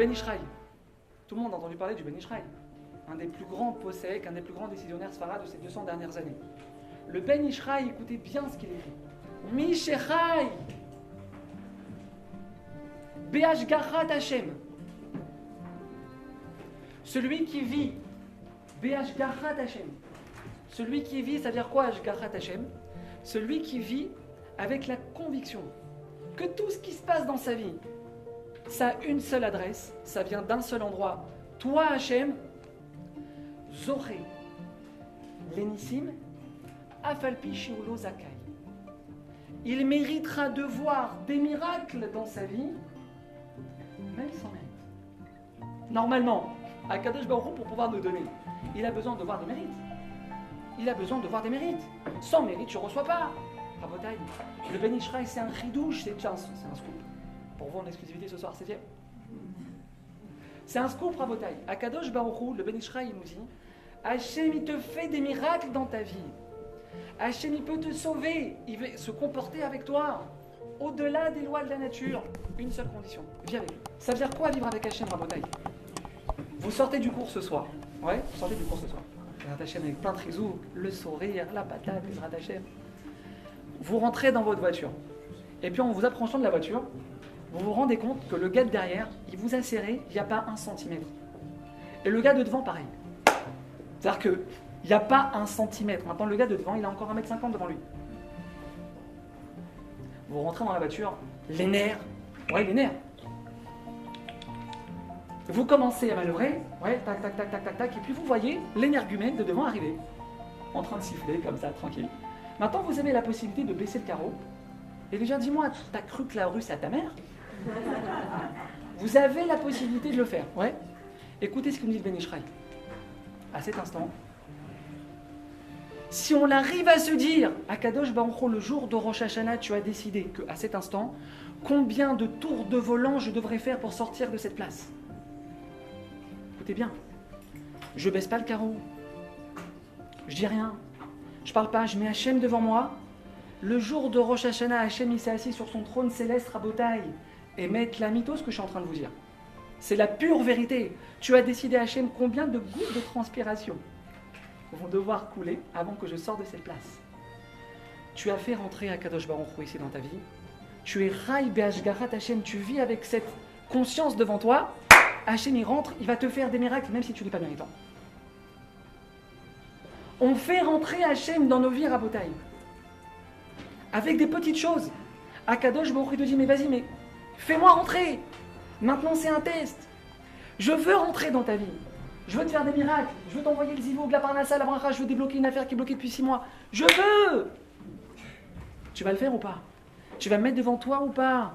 Ben Ishraï. Tout le monde a entendu parler du Ben Ishraï. Un des plus grands possèques, un des plus grands décisionnaires sfara de ces 200 dernières années. Le Ben Ishraï, écoutez bien ce qu'il écrit. Mishechai Be'ashgarat Hashem. Celui qui vit Be'ashgarat Hashem. Celui qui vit, ça veut dire quoi Ashgarat Hashem Celui qui vit avec la conviction que tout ce qui se passe dans sa vie, ça a une seule adresse, ça vient d'un seul endroit. Toi, Hachem, Zoré, Lénissim, Afalpi Shiulo Zakai. Il méritera de voir des miracles dans sa vie, même sans mérite. Normalement, à Kadosh Baruch pour pouvoir nous donner, il a besoin de voir des mérites. Il a besoin de voir des mérites. Sans mérite, tu ne reçois pas. Le Ben c'est un ridouche, c'est un scoop. Pour vous en exclusivité ce soir, c'est bien. C'est un scoop, Rabotaï. À Kadosh Baruch Hu, le Ben Ishraï, il nous dit Hachem, il te fait des miracles dans ta vie. Hachem, il peut te sauver. Il veut se comporter avec toi. Au-delà des lois de la nature. Une seule condition. Viens avec lui. Ça veut dire quoi vivre avec Hachem, Rabotaï Vous sortez du cours ce soir. Ouais, vous sortez du cours ce soir. Hachem avec plein de le sourire, la patate, les Hachem. Vous rentrez dans votre voiture. Et puis en vous approchant de la voiture, vous vous rendez compte que le gars de derrière, il vous a serré, il n'y a pas un centimètre. Et le gars de devant, pareil. C'est-à-dire qu'il n'y a pas un centimètre. Maintenant, le gars de devant, il a encore 1m50 devant lui. Vous rentrez dans la voiture, les nerfs. Ouais, les nerfs. Vous commencez à manœuvrer, ouais, tac, tac, tac, tac, tac, tac, et puis vous voyez l'énergumène de devant arriver, en train de siffler comme ça, tranquille. Maintenant, vous avez la possibilité de baisser le carreau. Et déjà, dis-moi, t'as cru que la rue, c'est à ta mère? Vous avez la possibilité de le faire, ouais. Écoutez ce que nous dit le Ben Ishraï. À cet instant, si on arrive à se dire, à Kadosh Baruch le jour de Rosh Hashanah, tu as décidé qu'à cet instant, combien de tours de volant je devrais faire pour sortir de cette place? Écoutez bien, je baisse pas le carreau, je dis rien, je parle pas, je mets Hachem devant moi. Le jour de Rosh Hashanah, Hachem il s'est assis sur son trône céleste rabotaille et mettre la mytho que je suis en train de vous dire. C'est la pure vérité. Tu as décidé Hachem combien de gouttes de transpiration vont devoir couler avant que je sorte de cette place. Tu as fait rentrer à Kadosh Baruch Hu ici dans ta vie. Tu es Rai Be'ashgarat Hachem. Tu vis avec cette conscience devant toi. Hachem il rentre, il va te faire des miracles même si tu n'es pas méritant. On fait rentrer Hachem dans nos vies rabotailles. Avec des petites choses. Akadosh Baruch Hu te dit mais vas-y mais fais-moi rentrer. Maintenant c'est un test. Je veux rentrer dans ta vie. Je veux te faire des miracles. Je veux t'envoyer le zivo, de la parnassa, la bracha. Je veux débloquer une affaire qui est bloquée depuis six mois. Je veux Tu vas le faire ou pas? Tu vas me mettre devant toi ou pas?